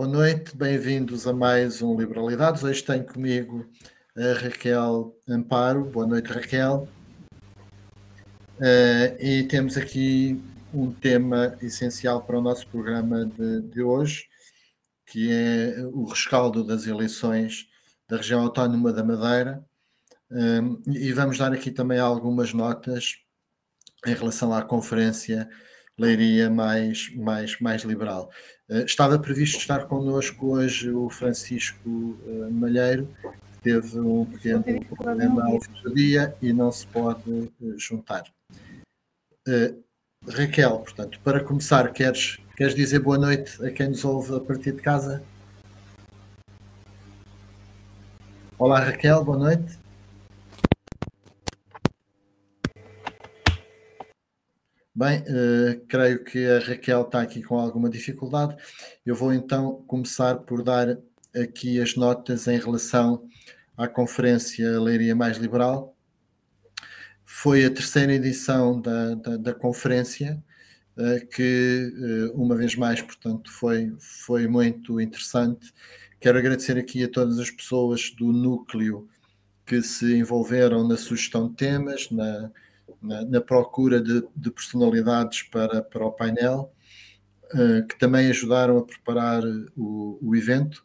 boa noite, bem-vindos a mais um Liberalidades. Hoje tenho comigo a Raquel Amparo. Boa noite, Raquel. Uh, e temos aqui um tema essencial para o nosso programa de, de hoje, que é o rescaldo das eleições da região autónoma da Madeira. Um, e vamos dar aqui também algumas notas em relação à conferência Leiria mais, mais, mais liberal. Uh, estava previsto estar connosco hoje o Francisco uh, Malheiro, que teve um pequeno problema ao do dia e não se pode uh, juntar. Raquel, portanto, para começar, queres, queres dizer boa noite a quem nos ouve a partir de casa? Olá, Raquel, boa noite. Bem, uh, creio que a Raquel está aqui com alguma dificuldade. Eu vou então começar por dar aqui as notas em relação à Conferência Leiria Mais Liberal. Foi a terceira edição da, da, da conferência, uh, que, uh, uma vez mais, portanto, foi, foi muito interessante. Quero agradecer aqui a todas as pessoas do núcleo que se envolveram na sugestão de temas, na, na, na procura de, de, personalidades para, para o painel, uh, que também ajudaram a preparar o, o, evento.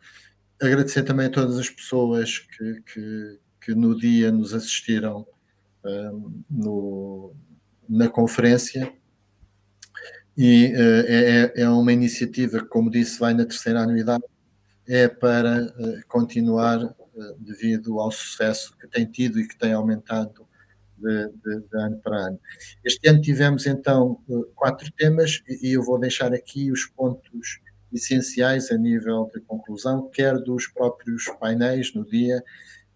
Agradecer também a todas as pessoas que, que, que no dia nos assistiram uh, no, na conferência. E uh, é, é uma iniciativa que, como disse, vai na terceira anuidade, é para continuar devido ao sucesso que tem tido e que tem aumentado de, de, de, ano para ano. Este ano tivemos então eh, quatro temas e eu vou deixar aqui os pontos essenciais a nível de conclusão, quer dos próprios painéis no dia,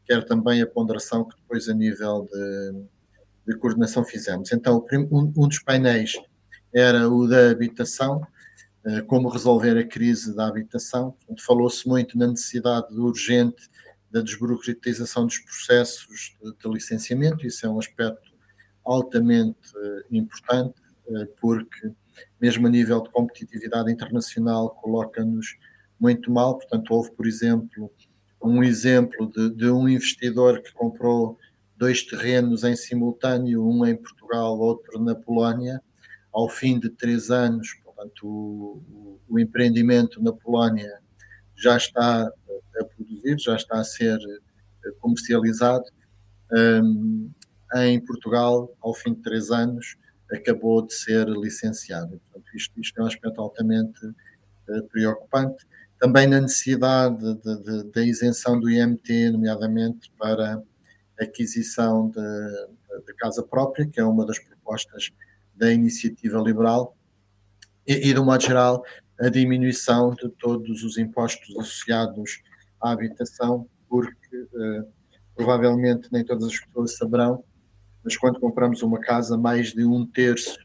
quer também a ponderação que depois a nível de, de coordenação fizemos. Então, um, um dos painéis era o da habitação, eh, como resolver a crise da habitação. Falou-se muito na necessidade urgente da desburocratização dos processos de, de, licenciamento, isso é um aspecto altamente uh, importante, uh, porque mesmo a nível de competitividade internacional coloca-nos muito mal, portanto houve, por exemplo, um exemplo de, de, um investidor que comprou dois terrenos em simultâneo, um em Portugal, outro na Polónia, ao fim de três anos, portanto o, o, o empreendimento na Polónia já está já está a ser eh, comercializado. Um, em Portugal, ao fim de três anos, acabou de ser licenciado. Portanto, isto, isto é um aspecto altamente uh, preocupante. Também na necessidade da isenção do IMT, nomeadamente para aquisição de, de, casa própria, que é uma das propostas da iniciativa liberal, e, e de um modo geral, a diminuição de todos os impostos associados à habitação, porque uh, provavelmente nem todas as pessoas saberão, mas quando compramos uma casa, mais de um terço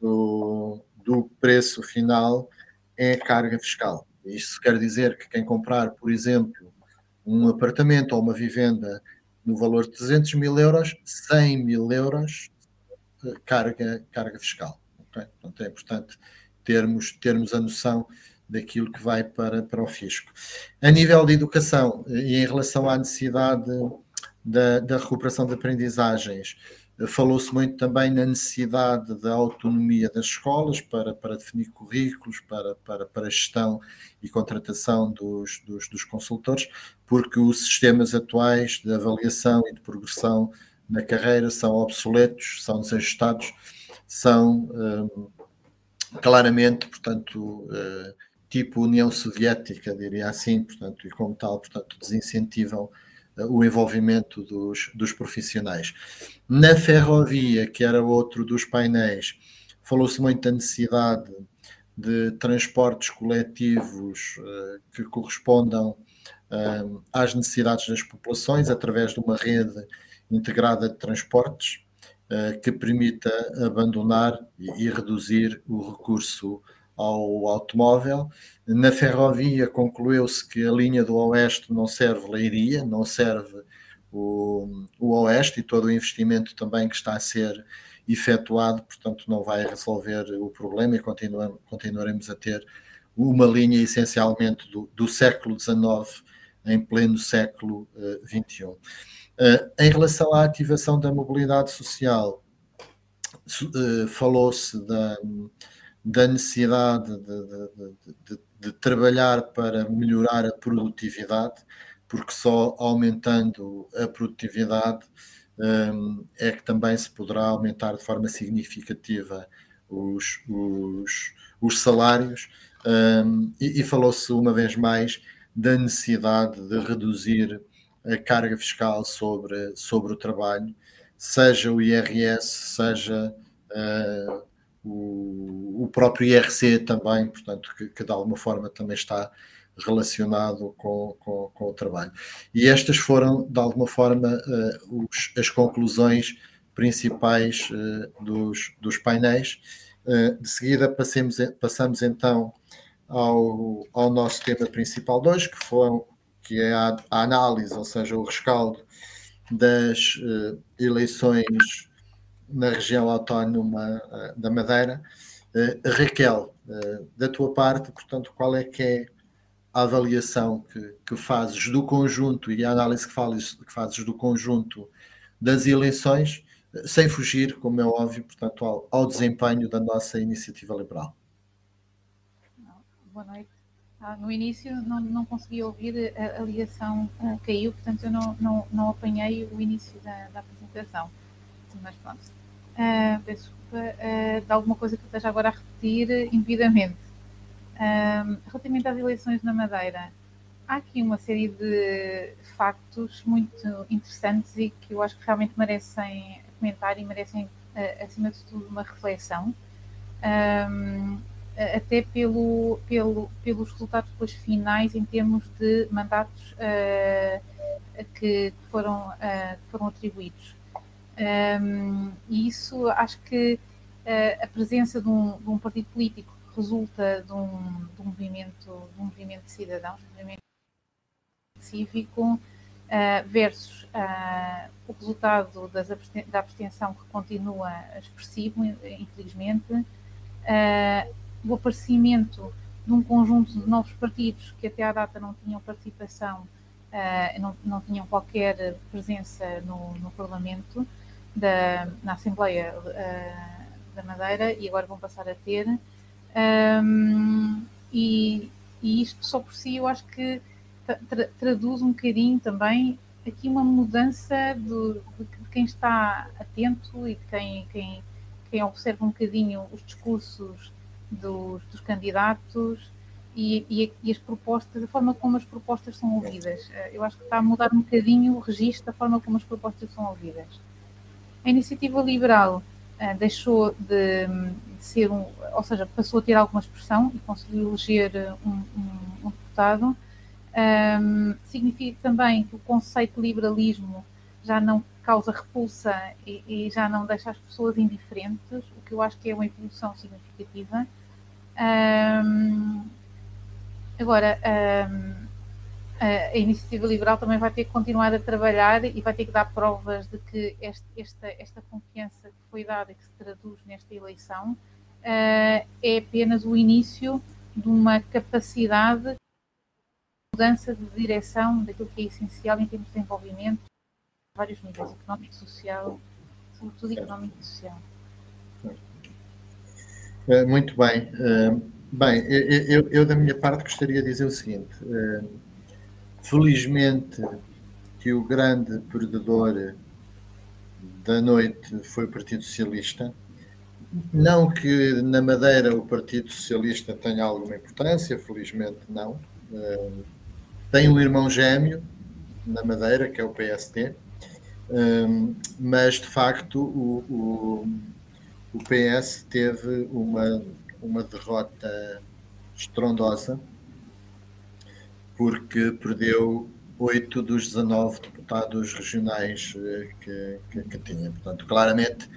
do, do preço final é carga fiscal. Isso quer dizer que quem comprar, por exemplo, um apartamento ou uma vivenda no valor de 300 mil euros, 100 mil euros eh, carga, carga fiscal. Okay? Portanto, é importante termos, termos a noção daquilo que vai para, para o fisco. A nível de educação e em relação à necessidade da, da recuperação de aprendizagens, falou-se muito também na necessidade da autonomia das escolas para, para definir currículos, para, para, para gestão e contratação dos, dos, dos consultores, porque os sistemas atuais de avaliação e de progressão na carreira são obsoletos, são desajustados, são hum, claramente, portanto, uh, tipo União Soviética, diria assim, portanto, e como tal, portanto, desincentivam uh, o envolvimento dos, dos profissionais. Na ferrovia, que era outro dos painéis, falou-se muito da necessidade de transportes coletivos uh, que correspondam às necessidades das populações através de uma rede integrada de transportes uh, que permita abandonar e, e, reduzir o recurso ao automóvel. Na ferrovia concluiu-se que a linha do Oeste não serve Leiria, não serve o, o Oeste e todo o investimento também que está a ser efetuado, portanto não vai resolver o problema e continuaremos a ter uma linha essencialmente do, do século XIX em pleno século XXI. Uh, em relação à ativação da mobilidade social, uh, falou-se da, da necessidade de, de, de, de, trabalhar para melhorar a produtividade, porque só aumentando a produtividade um, é que também se poderá aumentar de forma significativa os, os, os salários. Um, e, e falou-se uma vez mais da necessidade de reduzir a carga fiscal sobre, sobre o trabalho, seja o IRS, seja uh, o, o, próprio IRC também, portanto, que, que, de alguma forma também está relacionado com, com, com, o trabalho. E estas foram, de alguma forma, uh, os, as conclusões principais uh, dos, dos painéis. de seguida, passemos, passamos então ao, ao nosso tema principal de hoje, que, foi, que é a, a análise, ou seja, o rescaldo das uh, eleições na região autónoma uh, da Madeira. Uh, Raquel, da tua parte, portanto, qual é que é a avaliação que, que fazes do conjunto e a análise que, fales, que fazes do conjunto das eleições, sem fugir, como é óbvio, portanto, ao, ao desempenho da nossa iniciativa liberal? boa noite. Ah, no início não, não consegui ouvir, a, a ligação caiu, portanto eu não, não, não apanhei o início da, da apresentação. Mas pronto. Peço desculpa ah, de alguma coisa que eu esteja agora a repetir indevidamente. Ah, relativamente às eleições na Madeira, há aqui uma série de factos muito interessantes e que eu acho que realmente merecem comentar e merecem, acima de tudo, uma reflexão. Um, até pelo, pelo, pelos resultados depois finais em termos de mandatos uh, que, foram, uh, foram atribuídos. Um, e isso acho que uh, a presença de um, de um, partido político que resulta de um, de um, movimento, de um movimento de cidadãos, um movimento cívico, versus o resultado da abstenção que continua expressivo, infelizmente, uh, o aparecimento de um conjunto de novos partidos que até à data não tinham participação, uh, não, não tinham qualquer presença no, no Parlamento, da, na Assembleia uh, da Madeira, e agora vão passar a ter. Um, e, e, isto só por si eu acho que tra traduz um bocadinho também aqui uma mudança do, de, quem está atento e de quem, quem, quem observa um bocadinho os discursos dos, dos candidatos e, e, e, as propostas, a forma como as propostas são ouvidas. Eh, eu acho que está a mudar um bocadinho o registro da forma como as propostas são ouvidas. A iniciativa liberal uh, deixou de, de, ser um, ou seja, passou a ter alguma expressão e conseguiu eleger um, um, um deputado. Um, significa também que o conceito de liberalismo já não causa repulsa e, e, já não deixa as pessoas indiferentes, o que eu acho que é uma evolução significativa. Um, agora, um, a iniciativa liberal também vai ter que continuar a trabalhar e vai ter que dar provas de que este, esta, esta confiança que foi dada e que se traduz nesta eleição uh, é apenas o início de uma capacidade de mudança de direção daquilo que é essencial em termos de desenvolvimento a vários níveis, económico, social, sobretudo económico e social. Eh, muito bem. Eh, bem, eu, eu, da minha parte gostaria de dizer o seguinte: eh, felizmente que o grande perdedor da noite foi o Partido Socialista. Não que na Madeira o Partido Socialista tenha alguma importância, felizmente não. Tem um irmão gêmeo na Madeira, que é o PST, mas de facto o, o o PS teve uma, uma derrota estrondosa, porque perdeu oito dos 19 deputados regionais eh, que, que, que, tinha. Portanto, claramente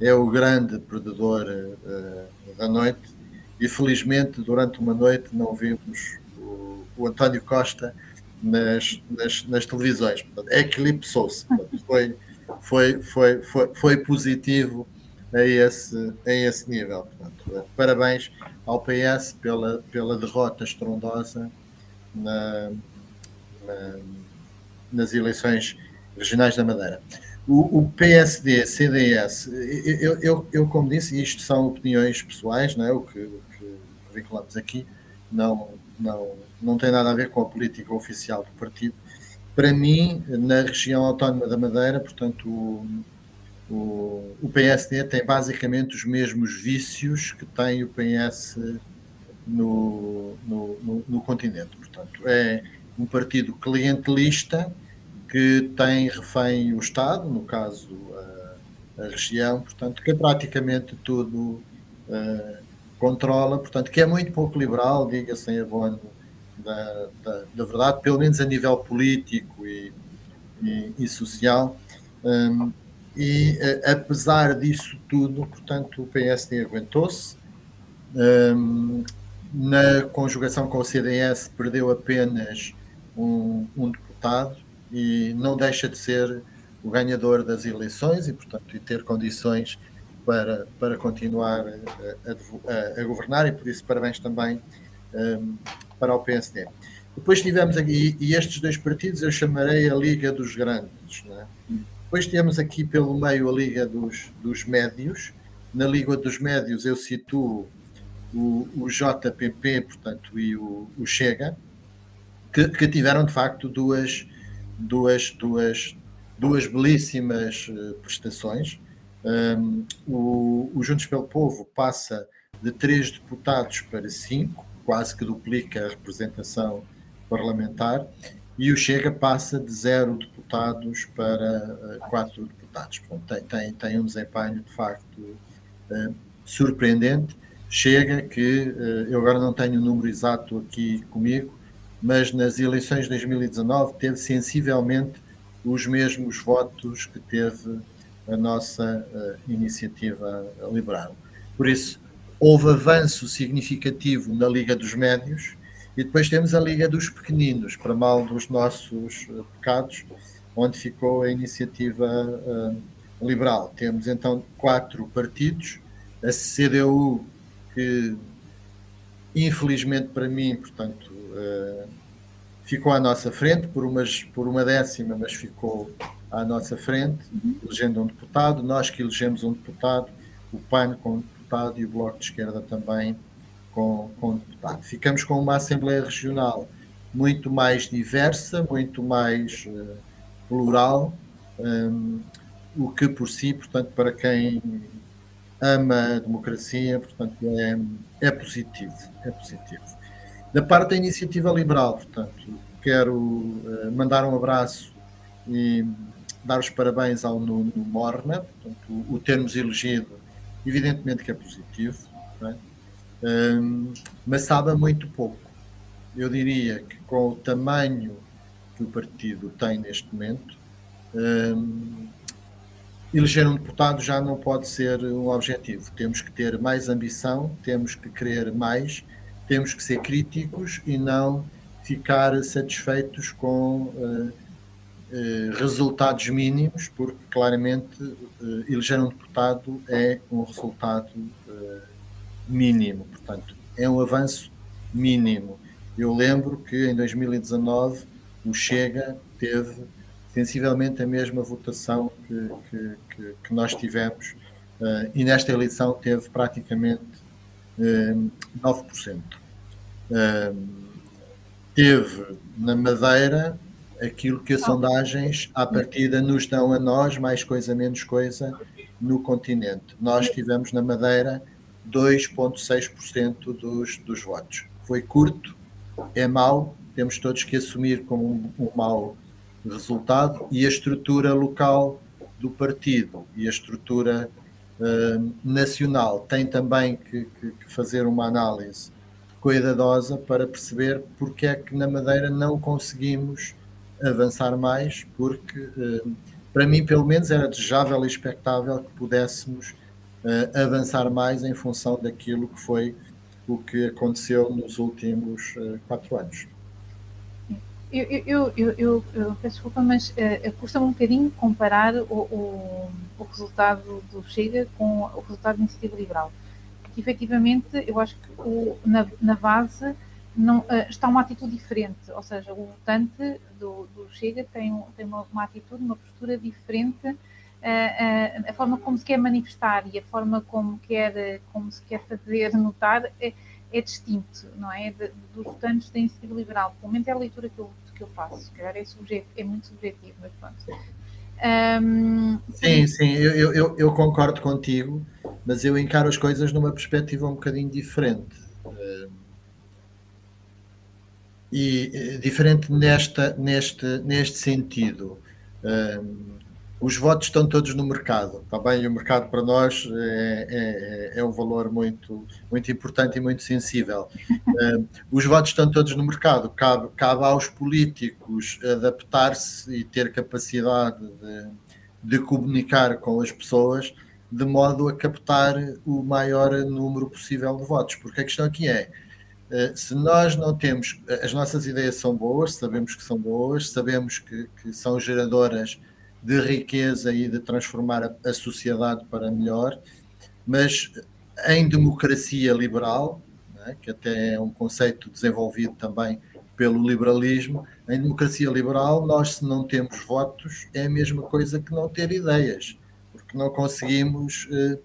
é o grande perdedor uh, da noite e felizmente durante uma noite não vimos o, o António Costa nas, nas, nas televisões. Portanto, eclipsou-se. Foi, foi, foi, foi, foi positivo a esse, a esse nível. Portanto, parabéns ao PS pela, pela derrota estrondosa na, na, nas eleições regionais da Madeira. O, o PSD, CDS, eu, eu, eu, como disse, isto são opiniões pessoais, não é? o, que, o que vinculamos aqui, não, não, não tem nada a ver com a política oficial do partido. Para mim, na região autónoma da Madeira, portanto, o, o, o PSD tem basicamente os mesmos vícios que tem o PS no, no, no, no continente. Portanto, é um partido clientelista que tem refém o Estado, no caso a, a região, portanto, que é praticamente tudo uh, controla, portanto, que é muito pouco liberal, diga-se em abono da, da, da, verdade, pelo menos a nível político e, e, e social. Um, e uh, apesar disso tudo, portanto, o PSD aguentou-se. Um, na conjugação com o CDS perdeu apenas um, um, deputado e não deixa de ser o ganhador das eleições e, portanto, e ter condições para, para continuar a, a, a governar e por isso parabéns também um, para o PSD. Depois tivemos aqui, e estes dois partidos eu chamarei a Liga dos Grandes, é? Depois temos aqui pelo meio a Liga dos, dos Médios. Na Liga dos Médios eu situo o, o JPP, portanto, e o, o Chega, que, que, tiveram de facto duas, duas, duas, duas belíssimas uh, prestações. Um, o, o Juntos pelo Povo passa de três deputados para cinco, quase que duplica a representação parlamentar, e o Chega passa de zero deputados para uh, quatro deputados. Tem, tem, tem, um desempenho de facto uh, surpreendente. Chega que uh, eu agora não tenho o número exato aqui comigo, mas nas eleições de 2019 teve sensivelmente os mesmos votos que teve a nossa iniciativa liberal. Por isso, houve avanço significativo na Liga dos Médios, e depois temos a Liga dos Pequeninos, para mal dos nossos uh, pecados, onde ficou a iniciativa liberal. Temos então quatro partidos, a CDU, que infelizmente para mim, portanto, uh, ficou à nossa frente por, umas, por uma décima, mas ficou à nossa frente, elegendo um deputado. Nós que elegemos um deputado, o PAN com um deputado e o Bloco de Esquerda também com, com deputado. Ficamos com uma Assembleia Regional muito mais diversa, muito mais uh, plural, um, o que por si, portanto, para quem ama a democracia, portanto, é, é positivo, é positivo. Da parte da iniciativa liberal, portanto, quero uh, mandar um abraço e dar os parabéns ao Nuno Morna, portanto, o, o termos elegido, evidentemente que é positivo, é? um, mas sabe muito pouco. Eu diria que com o tamanho que o partido tem neste momento, um, eleger um deputado já não pode ser um objetivo. Temos que ter mais ambição, temos que querer mais, temos que ser críticos e não ficar satisfeitos com uh, uh, resultados mínimos, porque claramente uh, eleger um deputado é um resultado mínimo, portanto, é um avanço mínimo. Eu lembro que em 2019 o Chega teve sensivelmente a mesma votação que, que, que, que nós tivemos uh, e nesta eleição teve praticamente uh, 9%. Uh, teve na Madeira aquilo que as sondagens à partida nos dão a nós, mais coisa menos coisa, no continente. Nós tivemos na Madeira 2,6% dos, dos votos. Foi curto, é mau, temos todos que assumir como um, um mau resultado e a estrutura local do partido e a estrutura uh, nacional tem também que, que, que, fazer uma análise cuidadosa para perceber porque é que na Madeira não conseguimos avançar mais, porque uh, para mim, pelo menos, era desejável e expectável que pudéssemos uh, avançar mais em função daquilo que foi o que aconteceu nos últimos quatro anos. Eu, eu, eu, eu, eu peço desculpa, mas uh, custa-me um bocadinho comparar o, o, o, resultado do Chega com o resultado da Iniciativa Liberal. Porque, efetivamente, eu acho que o, na, na base não, uh, está uma atitude diferente, ou seja, o votante do, do Chega tem, tem uma, uma, atitude, uma postura diferente, uh, a forma como se quer manifestar e a forma como, quer, como se quer fazer notar é, é distinto, não é? De, dos votantes da iniciativa liberal. Pelo menos é a leitura que eu, que eu faço. Se calhar é, subjetivo, é muito subjetivo, mas pronto. Um, sim, sim, eu, eu, eu, concordo contigo, mas eu encaro as coisas numa perspectiva um bocadinho diferente. E diferente nesta, neste, neste sentido os votos estão todos no mercado, está bem? E o mercado para nós é, é, é um valor muito, muito importante e muito sensível. Uh, os votos estão todos no mercado, cabe, cabe aos políticos adaptar-se e ter capacidade de, de comunicar com as pessoas de modo a captar o maior número possível de votos, porque a questão aqui é, uh, se nós não temos, as nossas ideias são boas, sabemos que são boas, sabemos que, que são geradoras de riqueza e de transformar a, sociedade para melhor, mas em democracia liberal, é? que até é um conceito desenvolvido também pelo liberalismo, em democracia liberal, nós, se não temos votos, é a mesma coisa que não ter ideias, porque não conseguimos uh,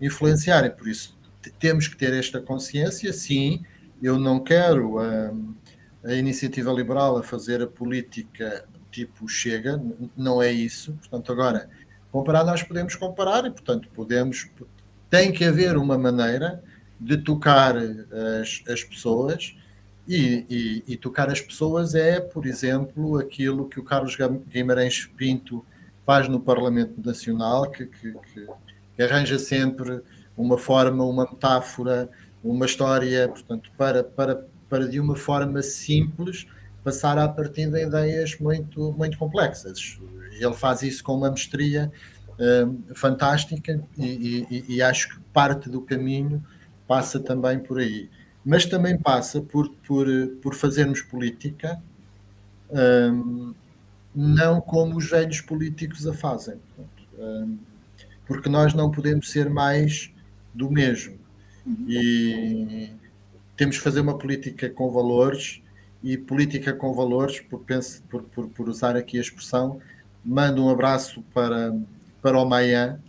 influenciar. E por isso temos que ter esta consciência. Sim, eu não quero uh, a iniciativa liberal a fazer a política tipo chega, não é isso. Portanto, agora, comparar nós podemos comparar e, portanto, podemos. Tem que haver uma maneira de tocar as, as pessoas e, e, e, tocar as pessoas é, por exemplo, aquilo que o Carlos Guimarães Pinto faz no Parlamento Nacional, que, que, que arranja sempre uma forma, uma metáfora, uma história, portanto, para, para, para de uma forma simples passar a partir de ideias muito, muito complexas. Ele faz isso com uma mestria uh, fantástica e, e, e, acho que parte do caminho passa também por aí. Mas também passa por, por, por fazermos política um, não como os velhos políticos a fazem. Um, porque nós não podemos ser mais do mesmo. Uhum. E temos que fazer uma política com valores e política com valores, por, por, por, por usar aqui a expressão. Mando um abraço para, para o Maia,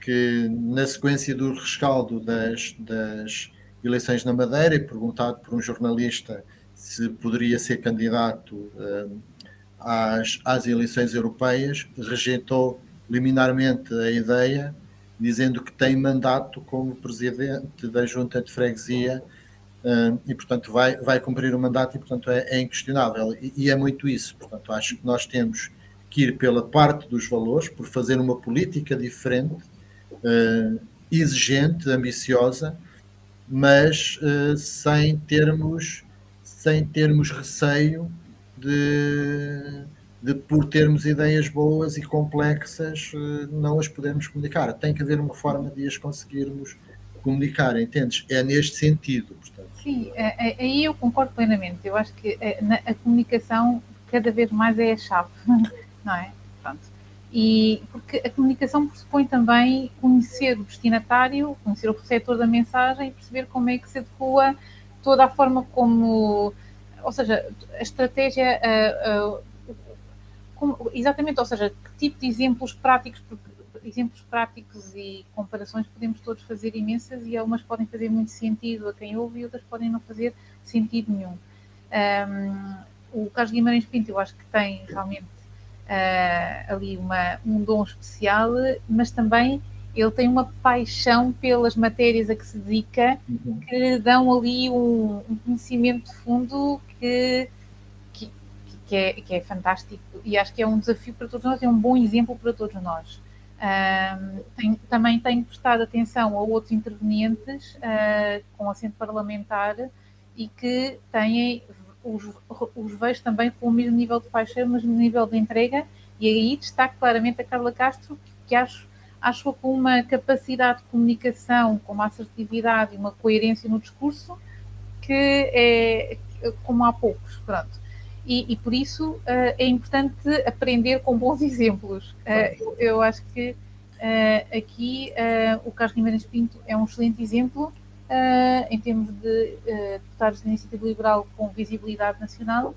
que na sequência do rescaldo das, das eleições na Madeira, e perguntado por um jornalista se poderia ser candidato uh, às, às eleições europeias, rejeitou liminarmente a ideia, dizendo que tem mandato como presidente da Junta de Freguesia e portanto vai, vai cumprir o mandato e portanto é, é inquestionável e, e, é muito isso, portanto acho que nós temos que ir pela parte dos valores, por fazer uma política diferente, uh, exigente, ambiciosa, mas uh, sem termos sem termos receio de, de por termos ideias boas e complexas uh, não as podermos comunicar. Tem que haver uma forma de as conseguirmos comunicar, entendes? É neste sentido. Sim, é, é, aí eu concordo plenamente. Eu acho que a, a comunicação cada vez mais é a chave, não é? Pronto. E porque a comunicação pressupõe também conhecer o destinatário, conhecer o receptor da mensagem e perceber como é que se adequa toda a forma como, ou seja, a estratégia, como, exatamente, ou seja, que tipo de exemplos práticos, exemplos práticos e comparações podemos todos fazer imensas e algumas podem fazer muito sentido a quem ouve e outras podem não fazer sentido nenhum. Um, o Carlos Guimarães Pinto eu acho que tem realmente uh, ali uma, um dom especial, mas também ele tem uma paixão pelas matérias a que se dedica, uhum. que lhe dão ali um, um conhecimento de fundo que, que, é, que é fantástico e acho que é um desafio para todos nós, é um bom exemplo para todos nós. Um, tenho, também tenho prestado atenção a outros intervenientes uh, com assento parlamentar e que têm, os, os vejo também com o mesmo nível de faixa, mas no nível de entrega, e aí destaco claramente a Carla Castro, que acho, acho com uma capacidade de comunicação, com uma assertividade e uma coerência no discurso que é como há poucos, pronto. E, e por isso uh, é importante aprender com bons exemplos. Uh, eu, eu, acho que uh, aqui o Carlos Guimarães Pinto é um excelente exemplo em termos de deputados da iniciativa liberal com visibilidade nacional.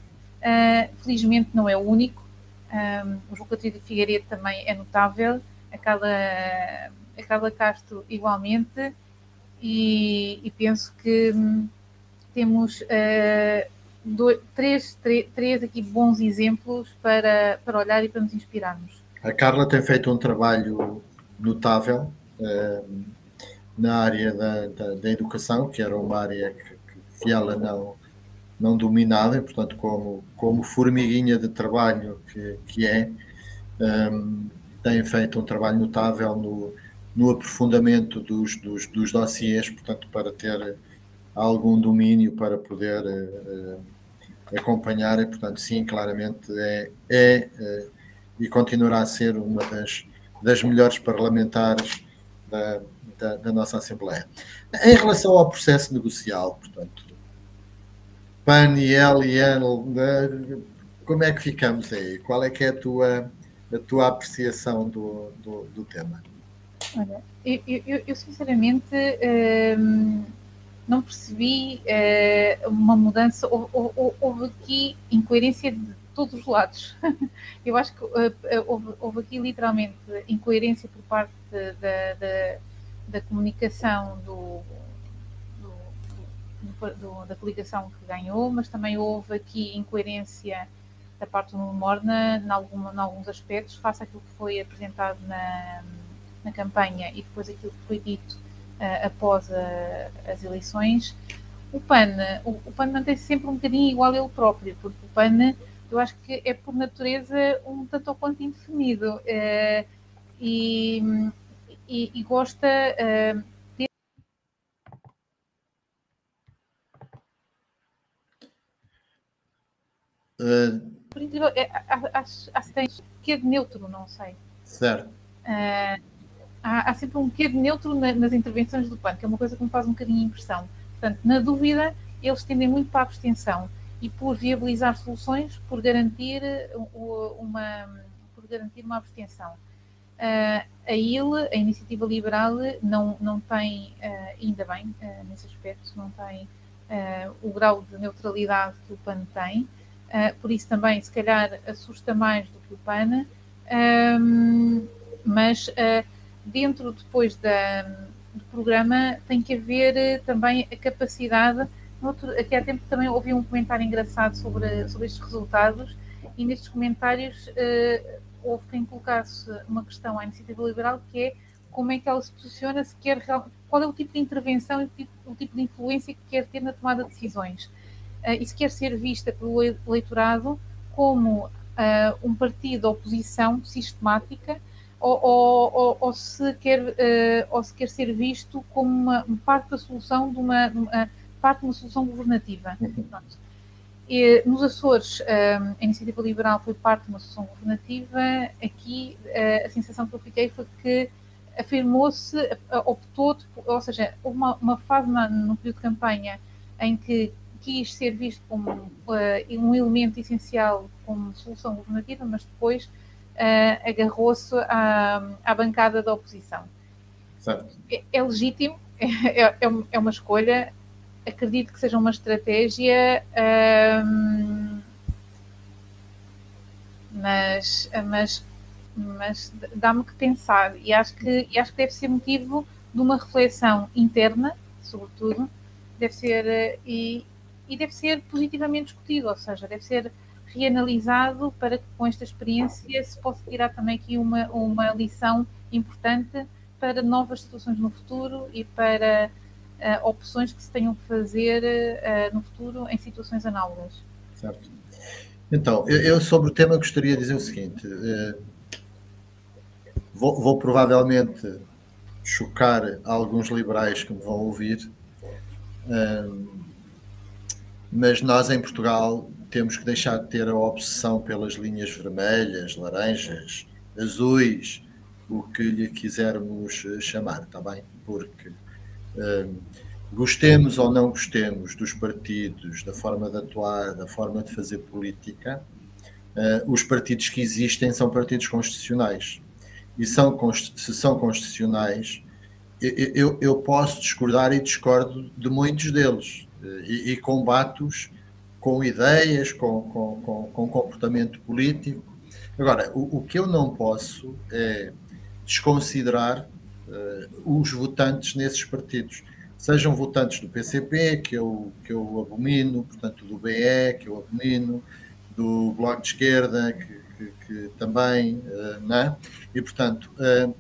felizmente não é o único. Um, o João Catarina Figueiredo também é notável, a Carla, a Carla Castro igualmente, e, e penso que hum, temos uh, três, três, três aqui bons exemplos para, para olhar e para nos inspirarmos. A Carla tem feito um trabalho notável uh, na área da, da, da, educação, que era uma área que, que ela não, não dominava, e, portanto, como, como formiguinha de trabalho que, que é, um, tem feito um trabalho notável no, no aprofundamento dos, dos, dos dossiês, portanto, para ter algum domínio para poder uh, acompanhar, e, portanto, sim, claramente é, é uh, e continuará a ser uma das, das melhores parlamentares da, da, da, nossa Assembleia. Em relação ao processo negocial, portanto, PAN e L e como é que ficamos aí? Qual é que é a tua, a tua apreciação do, do, do tema? Olha, eu, eu, eu sinceramente hum, não percebi uh, uma mudança, houve, houve, aqui incoerência de todos os lados. eu acho que uh, houve, houve, aqui literalmente incoerência por parte da, da, da comunicação do, do, do, da coligação que ganhou, mas também houve aqui incoerência da parte do Morna em, em alguns aspectos, face àquilo que foi apresentado na na campanha e depois aquilo que foi dito após a, as eleições, o PAN, o, o PAN mantém-se sempre um bocadinho igual a ele próprio, porque o PAN, eu acho que é por natureza um tanto ou quanto indefinido uh, e, e, e, gosta uh, de por incrível, acho, acho que tem que é de neutro, não sei. Certo. Uh, há, há sempre um quê de neutro na, nas intervenções do PAN, que é uma coisa que me faz um bocadinho impressão. Portanto, na dúvida, eles tendem muito para a abstenção e por viabilizar soluções, por garantir uma, por garantir uma abstenção. Uh, a IL, a Iniciativa Liberal, não, não tem, uh, ainda bem, uh, nesse aspecto, não tem o grau de neutralidade que o PAN tem, por isso também, se calhar, assusta mais do que o PAN, mas dentro depois da, do programa tem que haver eh, também a capacidade. Outro, aqui há tempo também ouvi um comentário engraçado sobre, sobre estes resultados, e nestes comentários uh, houve quem colocasse uma questão à iniciativa liberal que é como é que ela se posiciona, se quer, qual é o tipo de intervenção e o tipo, o tipo de influência que quer ter na tomada de decisões. Uh, e se quer ser vista pelo eleitorado como uh, um partido de oposição sistemática ou, ou, ou, se quer, uh, ou se quer ser visto como uma, parte da solução de uma, uma, parte de uma solução governativa. Uhum. E, nos Açores, uh, a iniciativa liberal foi parte de uma solução governativa. Aqui, uh, a sensação que eu fiquei foi que afirmou-se, optou, ou seja, houve uma, uma fase na, no período de campanha em que quis ser visto como um elemento essencial como solução governativa, mas depois uh, agarrou-se à, à, bancada da oposição. É, é, legítimo, é, é, é, uma escolha, acredito que seja uma estratégia, um, mas, mas, mas dá-me que pensar. E acho que, e acho que deve ser motivo de uma reflexão interna, sobretudo, deve ser e, e deve ser positivamente discutido, ou seja, deve ser reanalisado para que com esta experiência se possa tirar também aqui uma, uma lição importante para novas situações no futuro e para uh, opções que se tenham que fazer uh, no futuro em situações análogas. Certo. Então, eu, eu, sobre o tema gostaria de dizer o seguinte: uh, vou, vou, provavelmente chocar alguns liberais que me vão ouvir, mas nós em Portugal temos que deixar de ter a obsessão pelas linhas vermelhas, laranjas, azuis, o que lhe quisermos eh, chamar, está bem? Porque um, gostemos ou não gostemos dos partidos, da forma de atuar, da forma de fazer política, uh, os partidos que existem são partidos constitucionais. E são, se são constitucionais, eu, eu, eu posso discordar e discordo de muitos deles e, e combato-os com ideias, com, com, com, com, comportamento político. Agora, o, o, que eu não posso é desconsiderar uh, os votantes nesses partidos sejam votantes do PCP, que eu, que eu abomino, portanto, do BE, que eu abomino, do Bloco de Esquerda, que, que, que também, uh, não é? E, portanto, uh,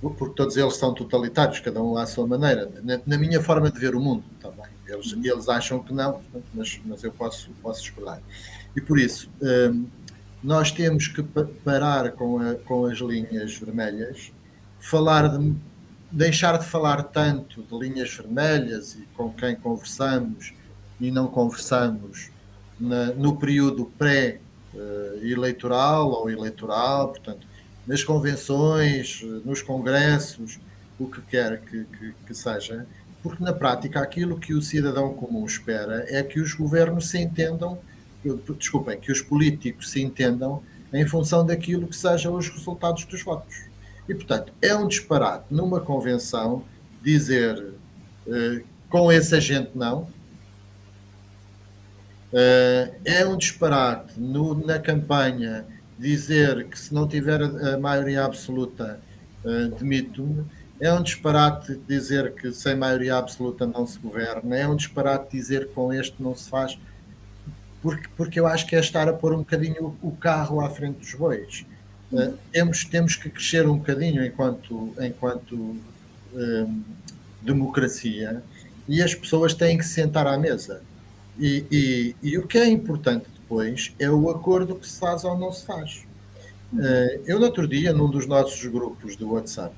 porque todos eles são totalitários, cada um à sua maneira, na, na minha forma de ver o mundo, também. Eles, eles acham que não, mas, mas eu posso, posso. E por isso, uh, nós temos que parar com, a, com as linhas vermelhas, falar de deixar de falar tanto de linhas vermelhas e com quem conversamos e não conversamos na, no período pré-eleitoral ou eleitoral, portanto, nas convenções, nos congressos, o que quer que, que, que seja, porque na prática aquilo que o cidadão comum espera é que os governos se entendam, desculpem, que os políticos se entendam em função daquilo que sejam os resultados dos votos. E, portanto, é um disparate numa convenção dizer uh, com esse agente não. Uh, é um disparate no, na campanha dizer que se não tiver a, maioria absoluta, uh, demito-me. É um disparate dizer que sem maioria absoluta não se governa. É um disparate dizer que com este não se faz. Porque, porque eu acho que é estar a pôr um bocadinho o carro à frente dos bois. Eh, temos, temos que crescer um bocadinho enquanto, enquanto um, democracia e as pessoas têm que se sentar à mesa. E, e, e, o que é importante depois é o acordo que se faz ou não se faz. Uh, eu, no outro dia, num dos nossos grupos do WhatsApp,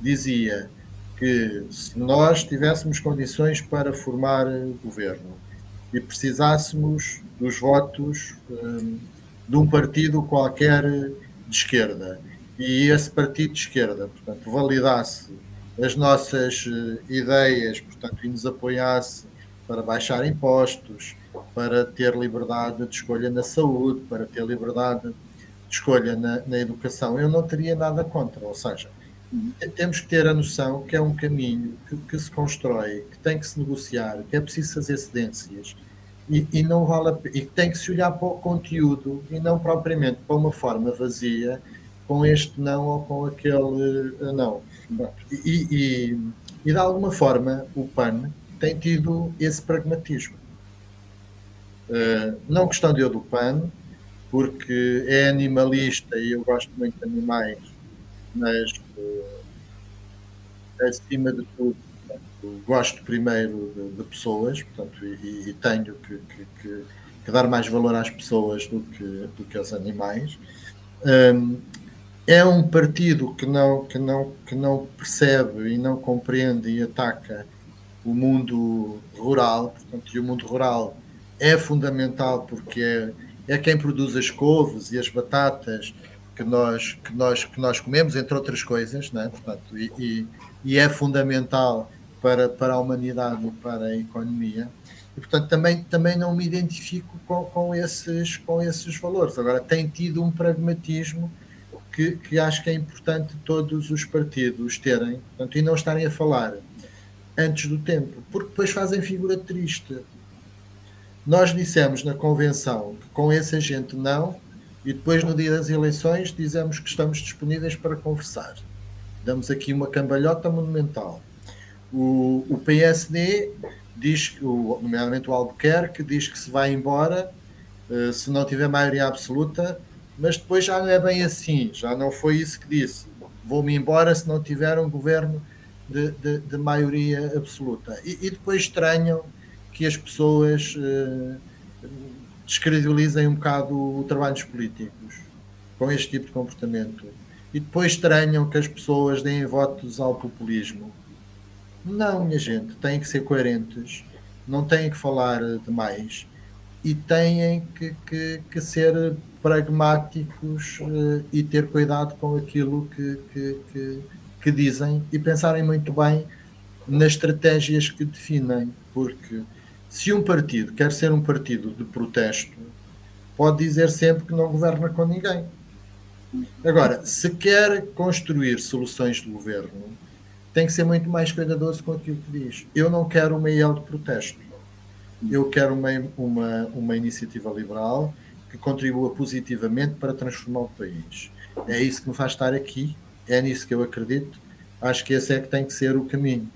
dizia que se nós tivéssemos condições para formar governo e precisássemos dos votos um, de um partido qualquer de esquerda e esse partido de esquerda, portanto, validasse as nossas eh, ideias, portanto, e nos apoiasse para baixar impostos, para ter liberdade de escolha na saúde, para ter liberdade de escolha na, na educação, eu não teria nada contra. Ou seja. Temos que ter a noção que é um caminho que, que, se constrói, que tem que se negociar, que é preciso fazer cedências e, e, não vale e tem que se olhar para o conteúdo e não propriamente para uma forma vazia com este não ou com aquele eh, não. E, e, e de alguma forma o PAN tem tido esse pragmatismo. Uh, não gostando eu do PAN, porque é animalista e eu gosto muito de animais, mas uh, acima de tudo gosto primeiro de, de pessoas, portanto, e, e tenho que, que, que, que, dar mais valor às pessoas do que, do que aos animais. Um, é um partido que não, que, não, que não percebe e não compreende e ataca o mundo rural, portanto, e o mundo rural é fundamental porque é, é quem produz as couves e as batatas que nós, que nós, que nós comemos, entre outras coisas, né? portanto, e, e, e é fundamental para, para a humanidade e para a economia. E, portanto, também, também não me identifico com, com, esses, com esses valores. Agora, tem tido um pragmatismo que, que acho que é importante todos os partidos terem, portanto, e não estarem a falar antes do tempo, porque depois fazem figura triste. Nós dissemos na convenção que com esse agente não, e depois no dia das eleições dizemos que estamos disponíveis para conversar. Damos aqui uma cambalhota monumental. O, o PSD diz, o, nomeadamente o Albuquerque, diz que se vai embora uh, se não tiver maioria absoluta, mas depois já não é bem assim, já não foi isso que disse. Vou-me embora se não tiver um governo de, de, de maioria absoluta. E, e, depois estranham que as pessoas uh, descredibilizem um bocado o trabalho dos políticos com este tipo de comportamento. E depois estranham que as pessoas deem votos ao populismo. Não, minha gente, têm que ser coerentes, não têm que falar demais e têm que, que, que ser pragmáticos uh, e ter cuidado com aquilo que, que, que, dizem e pensarem muito bem nas estratégias que definem, porque se um partido quer ser um partido de protesto, pode dizer sempre que não governa com ninguém. Agora, se quer construir soluções de governo, tem que ser muito mais cuidadoso com aquilo que diz. Eu não quero uma IEL de protesto. Eu quero uma, uma, uma iniciativa liberal que contribua positivamente para transformar o país. É isso que me faz estar aqui, é nisso que eu acredito. Acho que esse é que tem que ser o caminho.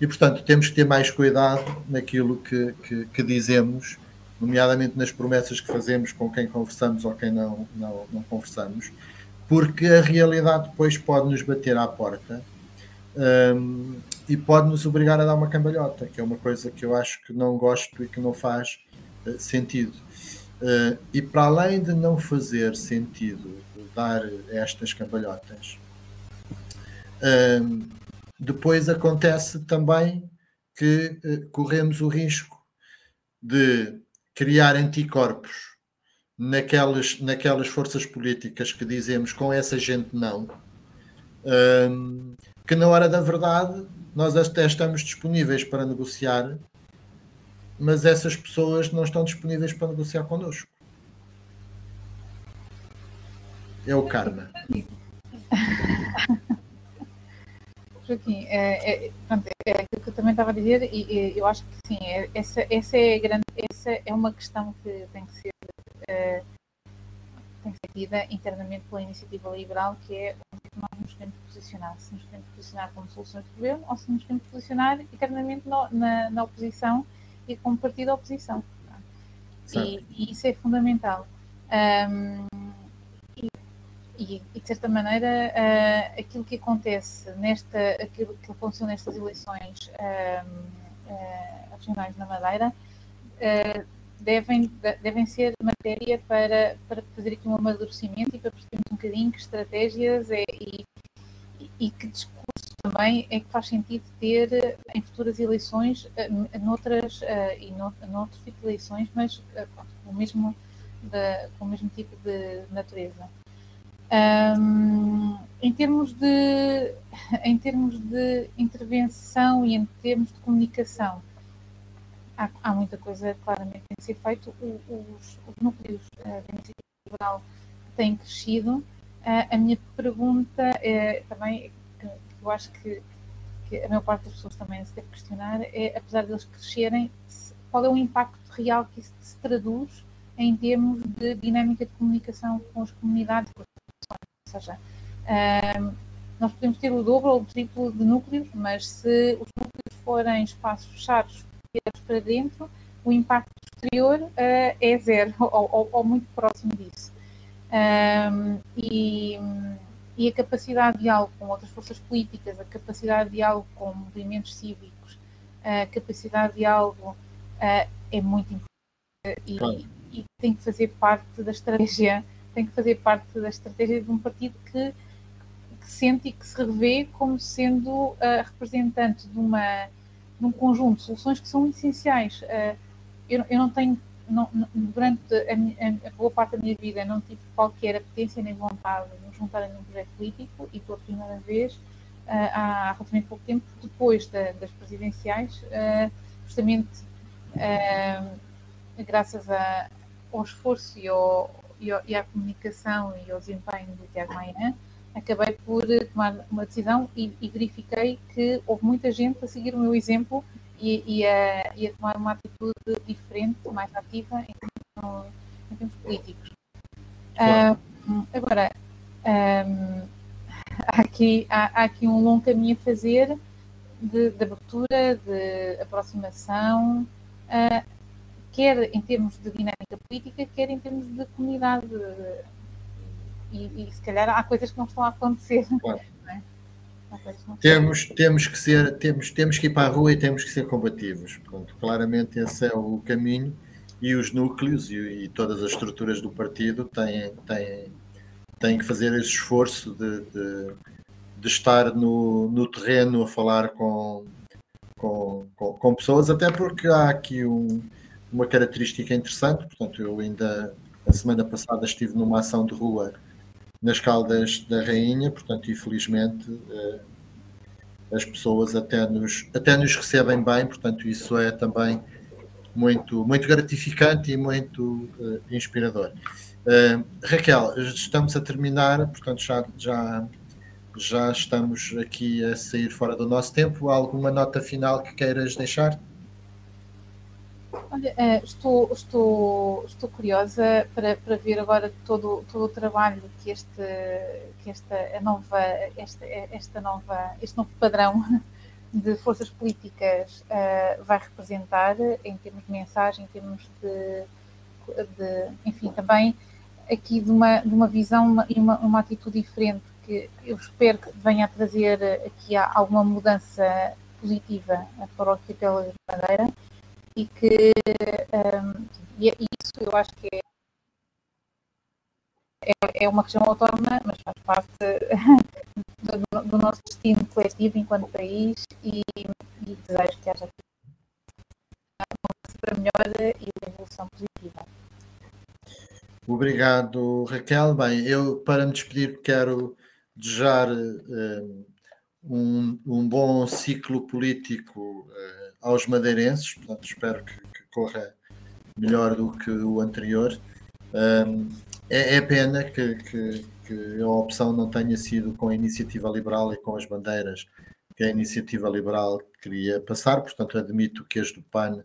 E, portanto, temos que ter mais cuidado naquilo que, que, que dizemos, nomeadamente nas promessas que fazemos com quem conversamos ou quem não, não, não conversamos, porque a realidade depois pode nos bater à porta um, e pode nos obrigar a dar uma cambalhota, que é uma coisa que eu acho que não gosto e que não faz uh, sentido. Uh, e para além de não fazer sentido dar estas cambalhotas, um, depois acontece também que uh, corremos o risco de criar anticorpos naquelas, naquelas forças políticas que dizemos com essa gente não, que na hora da verdade nós até estamos disponíveis para negociar, mas essas pessoas não estão disponíveis para negociar connosco. É o karma. Joaquim, é, é, é aquilo que eu também estava a dizer, e, e eu acho que sim, é, essa, essa, é grande, essa é uma questão que tem que ser uh, tem que ser tida internamente pela iniciativa liberal, que é onde nós nos queremos posicionar. Se nos queremos posicionar como soluções de governo ou se nos queremos posicionar internamente no, na, na, oposição e como partido da oposição. E, e, isso é fundamental. Um, e, de certa maneira, uh, aquilo que acontece nesta, aquilo que aconteceu nestas eleições um, uh, regionais na Madeira, uh, devem, devem ser matéria para, para fazer aqui um amadurecimento e para percebermos um bocadinho que estratégias é, e, e que discurso também é que faz sentido ter em futuras eleições, eh, noutras, e no, noutros tipos de eleições, mas com, o mesmo, com o mesmo tipo de natureza. Em termos de em termos de intervenção e em termos de comunicação há, há muita coisa claramente tem ser feito. O, os, os, núcleos uh, da iniciativa têm crescido. Uh, a minha pergunta é também, que, eu acho que, que, a maior parte das pessoas também se deve questionar, é, apesar de eles crescerem, qual é o impacto real que isso se traduz em termos de dinâmica de comunicação com as comunidades, com as ou seja, uh, nós podemos ter o dobro ou o triplo de núcleos, mas se os núcleos forem espaços fechados para dentro, o impacto exterior uh, é zero ou, ou, ou, muito próximo disso. Um, e, e, a capacidade de diálogo com outras forças políticas, a capacidade de diálogo com movimentos cívicos, a capacidade de diálogo uh, é muito importante e, claro. e, tem que fazer parte da estratégia, tem que fazer parte da estratégia de um partido que, que sente e que se revê como sendo uh, representante de uma num conjunto de soluções que são essenciais. Uh, eu, eu, não tenho, não, durante a, a, boa parte da minha vida, não tive qualquer apetência nem vontade de me juntar a um projeto político e pela primeira vez, uh, há relativamente pouco tempo, depois da, das presidenciais, justamente graças a, ao esforço e, ao, e, e, à comunicação e ao desempenho do Tiago Maia, acabei por tomar uma decisão e, e, verifiquei que houve muita gente a seguir o meu exemplo e, e, a, e a, tomar uma atitude diferente, mais ativa em termos, em termos políticos. Claro. agora, um, há, aqui, há, há, aqui um longo caminho a fazer de, de abertura, de aproximação, uh, quer em termos de dinâmica política, quer em termos de comunidade e, e, se calhar há coisas que não estão a acontecer. Claro. É? Temos, temos, que ser, temos, temos que ir para a rua e temos que ser combativos. Pronto, claramente esse é o caminho e os núcleos e, e todas as estruturas do partido têm, têm, têm que fazer esse esforço de, de, de estar no, no terreno a falar com, com, com, com, pessoas, até porque há aqui um, uma característica interessante. Portanto, eu ainda a semana passada estive numa ação de rua nas Caldas da Rainha, portanto, infelizmente, uh, as pessoas até nos, até nos recebem bem, portanto, isso é também muito, muito gratificante e muito uh, inspirador. Uh, Raquel, estamos a terminar, portanto, já, já, já estamos aqui a sair fora do nosso tempo. Há alguma nota final que queiras deixar? Olha, eh, estou, estou, estou curiosa para, para ver agora todo, todo o trabalho que, este, que esta, nova, esta, esta nova, este novo padrão de forças políticas uh, vai representar em termos de mensagem, em termos de, de enfim, também aqui de uma, de uma visão e uma, uma atitude diferente que eu espero que venha a trazer aqui alguma mudança positiva para o arquipélago de Madeira e que um, e é isso eu acho que é, é, é uma questão autónoma, mas faz parte do, do, nosso destino coletivo enquanto país e, e desejo que haja uma para melhor e uma evolução positiva. Obrigado, Raquel. Bem, eu para me despedir quero desejar um, um, um bom ciclo político uh, aos madeirenses, portanto, espero que, que, corra melhor do que o anterior. Um, é, é, pena que, que, que, a opção não tenha sido com a iniciativa liberal e com as bandeiras que a iniciativa liberal queria passar, portanto, admito que as do PAN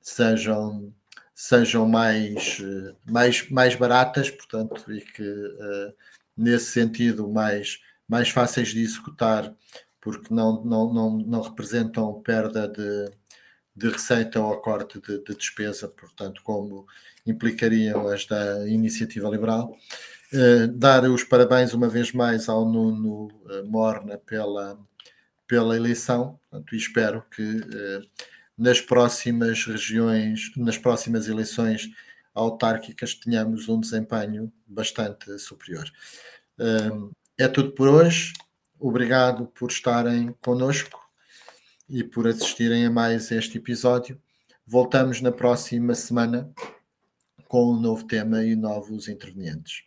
sejam sejam mais, mais, mais baratas, portanto, e que uh, nesse sentido mais, mais fáceis de executar, porque não, não, não, não representam perda de, de receita ou corte de, de, despesa, portanto, como implicariam as da iniciativa liberal. Uh, dar os parabéns uma vez mais ao Nuno uh, Morna pela, pela eleição, portanto, e espero que uh, nas próximas regiões, nas próximas eleições autárquicas, tenhamos um desempenho bastante superior. É tudo por hoje. Obrigado por estarem conosco e por assistirem a mais este episódio. Voltamos na próxima semana com um novo tema e novos intervenientes.